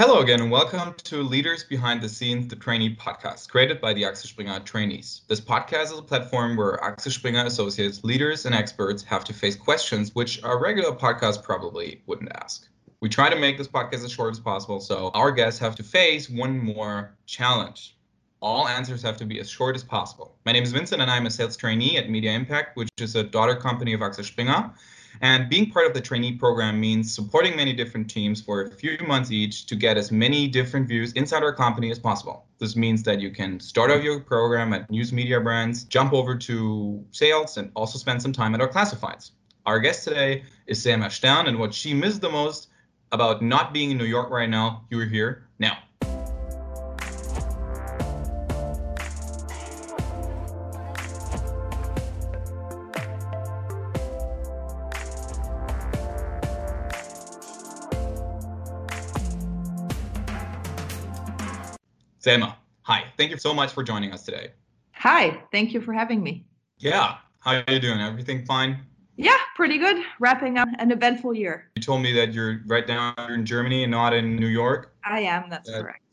Hello again, and welcome to Leaders Behind the Scenes, the trainee podcast, created by the Axel Springer trainees. This podcast is a platform where Axel Springer associates, leaders, and experts have to face questions which a regular podcast probably wouldn't ask. We try to make this podcast as short as possible, so our guests have to face one more challenge. All answers have to be as short as possible. My name is Vincent, and I'm a sales trainee at Media Impact, which is a daughter company of Axel Springer. And being part of the trainee program means supporting many different teams for a few months each to get as many different views inside our company as possible. This means that you can start out your program at news media brands, jump over to sales, and also spend some time at our classifieds. Our guest today is Selma Stern, and what she missed the most about not being in New York right now, you're here now. Selma, hi. Thank you so much for joining us today. Hi, thank you for having me. Yeah, how are you doing? Everything fine? Yeah, pretty good. Wrapping up an eventful year. You told me that you're right now you're in Germany and not in New York. I am, that's uh, correct.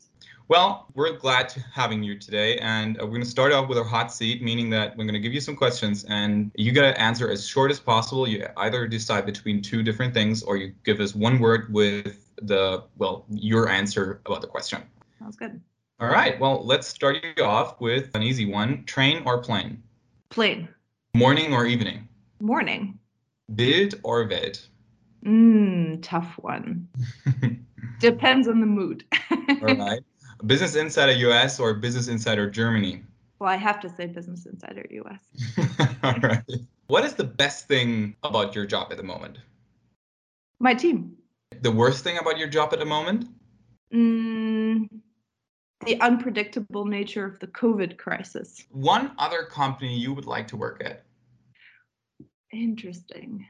Well, we're glad to having you today, and uh, we're going to start off with our hot seat, meaning that we're going to give you some questions, and you got to answer as short as possible. You either decide between two different things, or you give us one word with the well your answer about the question. Sounds good. All right. Well, let's start you off with an easy one. Train or plane? Plane. Morning or evening? Morning. Bild or Welt? Mmm, tough one. Depends on the mood. All right. Business Insider US or Business Insider Germany? Well, I have to say Business Insider US. All right. What is the best thing about your job at the moment? My team. The worst thing about your job at the moment? Mm, the unpredictable nature of the COVID crisis. One other company you would like to work at? Interesting.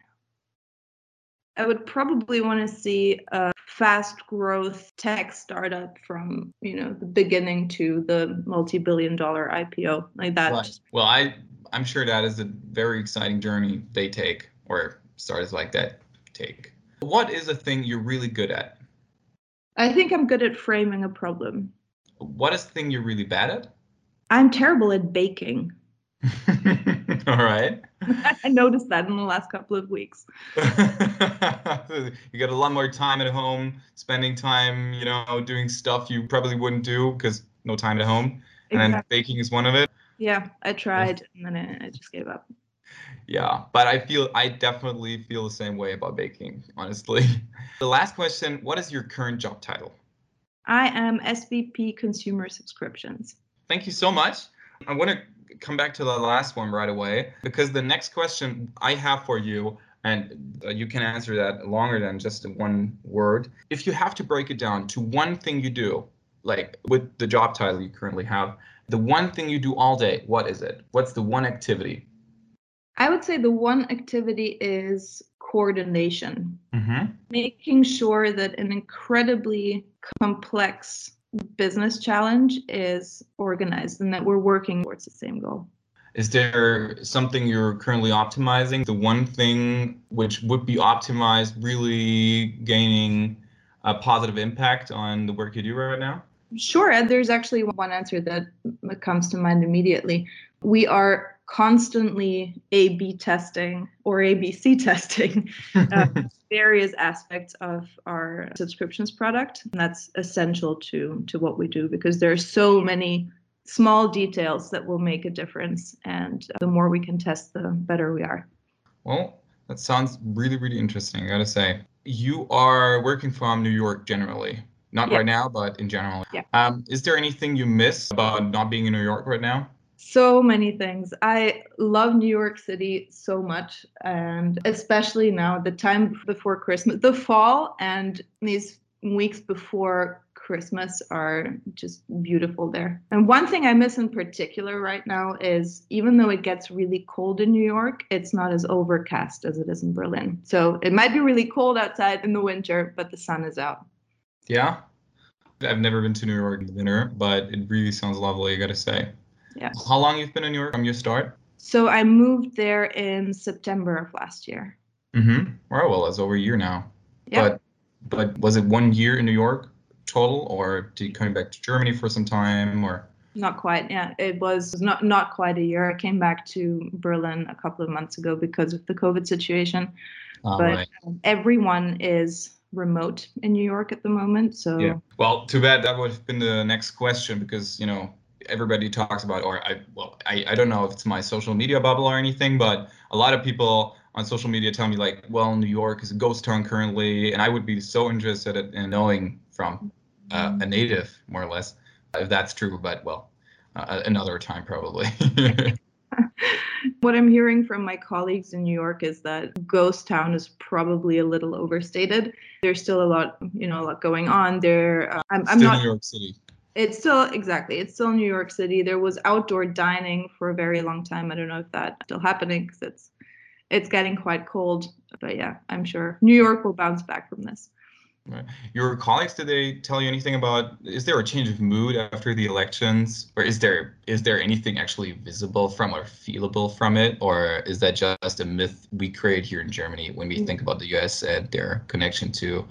I would probably want to see a fast growth tech startup from, you know, the beginning to the multi-billion dollar IPO like that. Right. Well, I I'm sure that is a very exciting journey they take or startups like that take. What is a thing you're really good at? I think I'm good at framing a problem what is the thing you're really bad at? I'm terrible at baking. All right. I noticed that in the last couple of weeks. you got a lot more time at home, spending time, you know, doing stuff you probably wouldn't do because no time at home. And exactly. then baking is one of it. Yeah, I tried and then I, I just gave up. Yeah, but I feel I definitely feel the same way about baking, honestly. The last question, what is your current job title? I am SVP Consumer Subscriptions. Thank you so much. I want to come back to the last one right away because the next question I have for you, and uh, you can answer that longer than just one word. If you have to break it down to one thing you do, like with the job title you currently have, the one thing you do all day, what is it? What's the one activity? I would say the one activity is coordination, mm-hmm. making sure that an incredibly complex business challenge is organized and that we're working towards the same goal. Is there something you're currently optimizing? The one thing which would be optimized really gaining a positive impact on the work you do right now? Sure. There's actually one answer that comes to mind immediately. We are constantly A B testing or ABC testing uh, various aspects of our subscriptions product. And that's essential to, to what we do because there are so many small details that will make a difference. And the more we can test, the better we are. Well, that sounds really, really interesting, I gotta say. You are working from New York generally. Not yeah. right now, but in general. Yeah. Um, is there anything you miss about not being in New York right now? So many things. I love New York City so much, and especially now, the time before Christmas, the fall, and these weeks before Christmas are just beautiful there. And one thing I miss in particular right now is even though it gets really cold in New York, it's not as overcast as it is in Berlin. So it might be really cold outside in the winter, but the sun is out. Yeah. I've never been to New York in the winter, but it really sounds lovely, I gotta say. Yeah. How long you've been in New York from your start? So I moved there in September of last year. Mm-hmm. Well, well, that's over a year now. Yeah. But but was it one year in New York? total, or did you come back to Germany for some time, or? Not quite. Yeah, it was not not quite a year. I came back to Berlin a couple of months ago because of the COVID situation. but right. um, everyone is remote in New York at the moment. So Yeah. Well, too bad. That would have been the next question because you know everybody talks about, or I well, I, I don't know if it's my social media bubble or anything, but a lot of people on social media tell me like, well, New York is a ghost town currently, and I would be so interested in knowing from uh, a native, more or less, if that's true. But well, uh, another time probably. what I'm hearing from my colleagues in New York is that ghost town is probably a little overstated. There's still a lot, you know, a lot going on there. Uh, I'm, I'm Still not. New York City. It's still exactly. It's still New York City. There was outdoor dining for a very long time. I don't know if that's still happening because it's it's getting quite cold. But yeah, I'm sure New York will bounce back from this. Right. Your colleagues, did they tell you anything about? Is there a change of mood after the elections, or is there is there anything actually visible from or feelable from it, or is that just a myth we create here in Germany when we mm. think about the U.S. and their connection to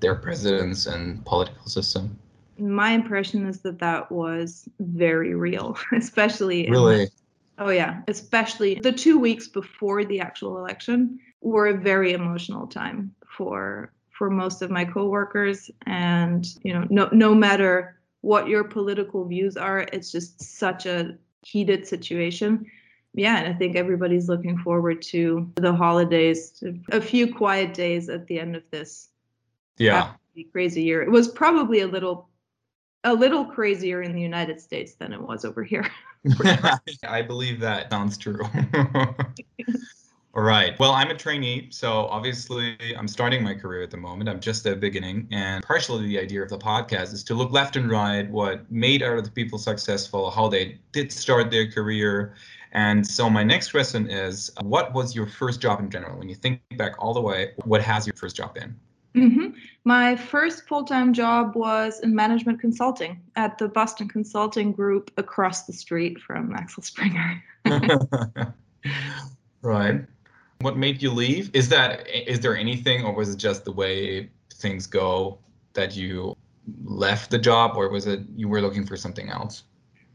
their presidents and political system? My impression is that that was very real, especially the- Really? Oh yeah, especially the two weeks before the actual election were a very emotional time for for most of my coworkers, and you know, no no matter what your political views are, it's just such a heated situation. Yeah, and I think everybody's looking forward to the holidays, a few quiet days at the end of this Yeah. crazy year. It was probably a little a little crazier in the United States than it was over here. I believe that sounds true. All right. Well, I'm a trainee, so obviously I'm starting my career at the moment. I'm just at the beginning, and partially the idea of the podcast is to look left and right, what made other people successful, how they did start their career. And so my next question is, what was your first job in general? When you think back all the way, what has your first job been? Hmm My first full time job was in management consulting at the Boston Consulting Group across the street from Axel Springer. right. What made you leave? Is that is there anything, or was it just the way things go that you left the job, or was it you were looking for something else?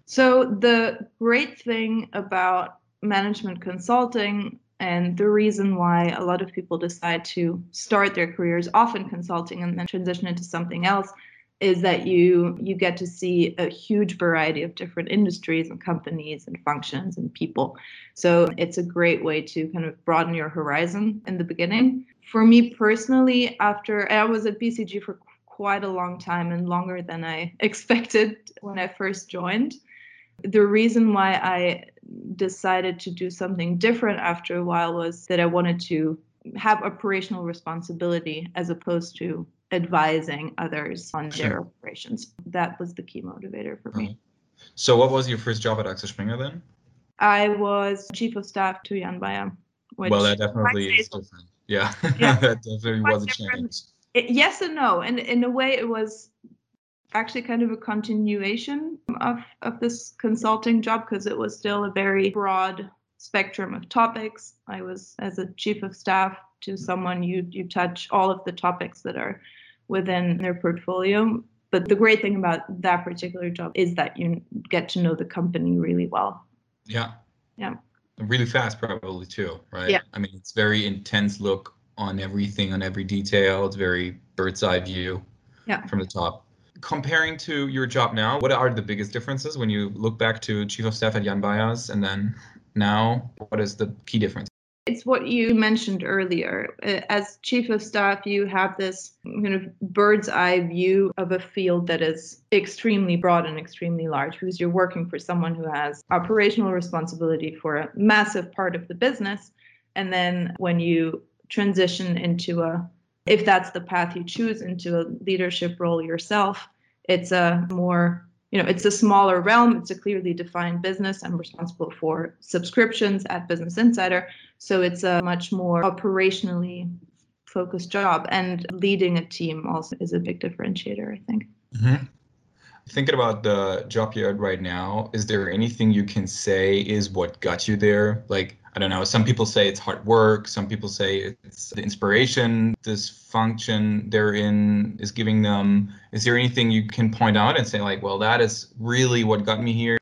So, the great thing about management consulting and the reason why a lot of people decide to start their careers often consulting and then transition into something else is that you you get to see a huge variety of different industries and companies and functions and people. So it's a great way to kind of broaden your horizon in the beginning. For me personally, after I was at BCG for quite a long time and longer than I expected when I first joined. The reason why I decided to do something different after a while was that I wanted to have operational responsibility as opposed to advising others on Sure. their operations. That was the key motivator for me. Uh-huh. So, what was your first job at Axel Springer then? I was chief of staff to Jan Bayer. Which well, that definitely is different. Yeah, Yeah. that definitely was a different. change. It, yes and no. And in a way, it was actually kind of a continuation of, of this consulting job because it was still a very broad spectrum of topics. I was, as a chief of staff to someone, you, you touch all of the topics that are within their portfolio. But the great thing about that particular job is that you get to know the company really well. Yeah. Yeah. Really fast, probably too, right? Yeah. I mean, it's very intense look on everything, on every detail. It's very bird's eye view Yeah. from the top. Comparing to your job now, what are the biggest differences when you look back to chief of staff at Jan and then now? What is the key difference? it's what you mentioned earlier. Uh, As chief of staff, you have this kind of bird's eye view of a field that is extremely broad and extremely large because you're working for someone who has operational responsibility for a massive part of the business. And then when you transition into a, if that's the path you choose, into a leadership role yourself, it's a more you know it's a smaller realm. It's a clearly defined business. I'm responsible for subscriptions at business insider. So it's a much more operationally focused job. And leading a team also is a big differentiator i think. Mm-hmm. Thinking about the job you're at right now, is there anything you can say is what got you there? Like, I don't know, some people say it's hard work, some people say it's the inspiration, this function they're in is giving them. Is there anything you can point out and say, like, well, that is really what got me here?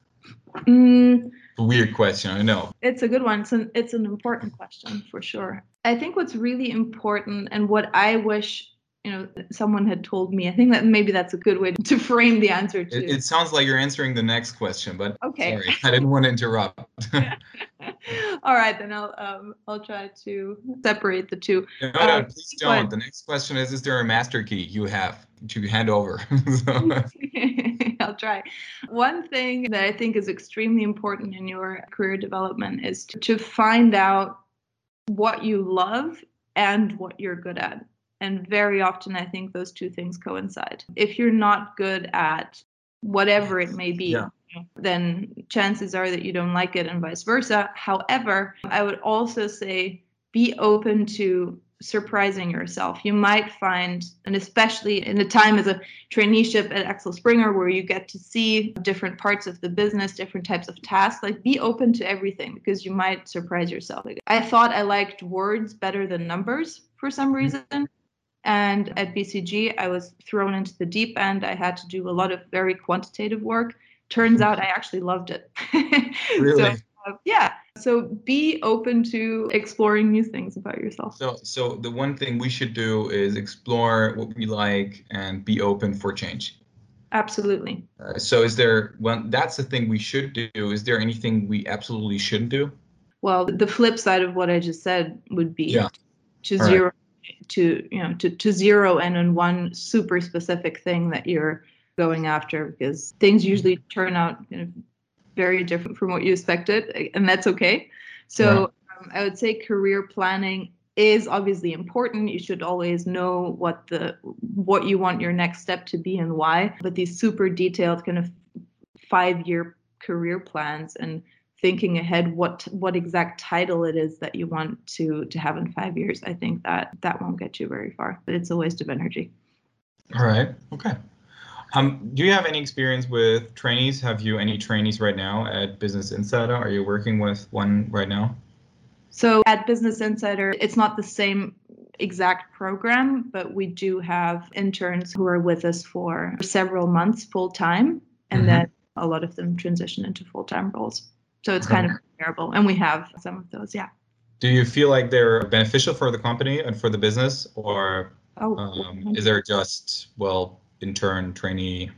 Mm, Weird question, I know. It's a good one. It's an, it's an important question for sure. I think what's really important and what I wish you know someone had told me i think that maybe that's a good way to frame the answer to It, it sounds like you're answering the next question, but Okay. sorry, I didn't want to interrupt. all right then i'll um, i'll try to separate the two no, no, Um, please don't. but- The next question is: Is there a master key you have to hand over? So- I'll try. One thing that I think is extremely important in your career development is to, to find out what you love and what you're good at. And very often, I think those two things coincide. If you're not good at whatever it may be, Yeah. then chances are that you don't like it, and vice versa. However, I would also say be open to surprising yourself. You might find, and especially in a time as a traineeship at Axel Springer where you get to see different parts of the business, different types of tasks, like be open to everything because you might surprise yourself. Like, I thought I liked words better than numbers for some mm. reason. And at BCG, I was thrown into the deep end. I had to do a lot of very quantitative work. Turns out I actually loved it. Really? So, uh, yeah. So be open to exploring new things about yourself. So, so the one thing we should do is explore what we like and be open for change. Absolutely. Uh, so, is there? Well, that's the thing we should do. Is there anything we absolutely shouldn't do? Well, the flip side of what I just said would be Yeah. to All right. To you know to, to zero in on one super specific thing that you're going after because things usually turn out kind of very different from what you expected and that's okay. So um, i would say career planning is obviously important. You should always know what the what you want your next step to be and why but these super detailed kind of five year career plans and thinking ahead what what exact title it is that you want to to have in five years i think that that won't get you very far but it's a waste of energy All right. Okay. Um, do you have any experience with trainees? Have you any trainees right now at Business Insider? Are you working with one right now? so at business insider it's not the same exact program but we do have interns who are with us for several months full time and Mhm. then a lot of them transition into full time roles so it's kind of comparable and we have some of those yeah Do you feel like they're beneficial for the company and for the business, or oh um, is there just well intern trainee?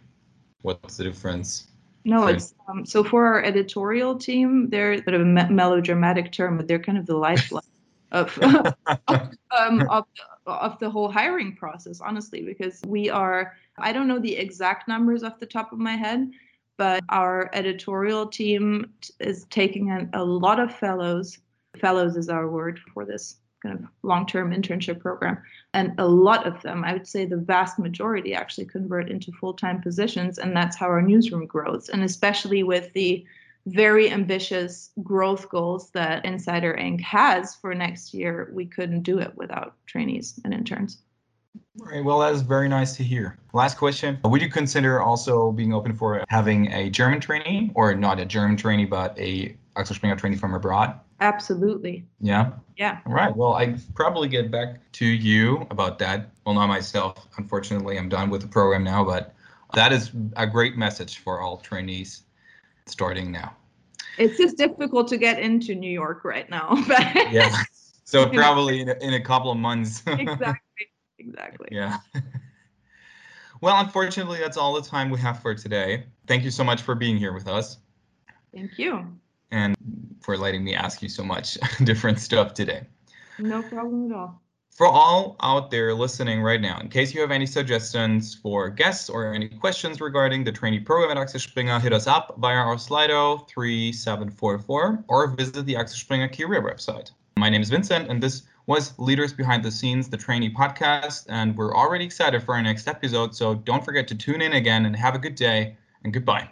What's the difference? No, it's um, so for our editorial team, they're a of a me- melodramatic term, but they're kind of the lifeblood of um, of of the whole hiring process. Honestly, because we are, I don't know the exact numbers off the top of my head, but mm-hmm. our editorial team t- is taking in a lot of fellows. Fellows is our word for this kind of long-term internship program. And a lot of them i would say the vast majority actually convert into full-time positions and that's how our newsroom grows. And especially with the very ambitious growth goals that insider inc. has for next year we couldn't do it without trainees and interns right. Well, that is very nice to hear. Last question: Would you consider also being open for having a German trainee, or not a German trainee, but a Axel Springer trainee from abroad? absolutely Yeah. yeah All right. Well, I probably get back to you about that. Well, not myself. Unfortunately, I'm done with the program now, but that is a great message for all trainees starting now. it's just difficult to get into new york right now but Yeah. So probably in a, in a couple of months. exactly exactly yeah. well, unfortunately, that's all the time we have for today. Thank you so much for being here with us thank you and for letting me ask you so much different stuff today. no problem at all For all out there listening right now, in case you have any suggestions for guests or any questions regarding the trainee program at Axel Springer, hit us up via our Slido 3744 or visit the Axel Springer career website. My name is Vincent, and this was Leaders Behind the Scenes, the trainee podcast. And we're already excited for our next episode, so don't forget to tune in again and have a good day and goodbye.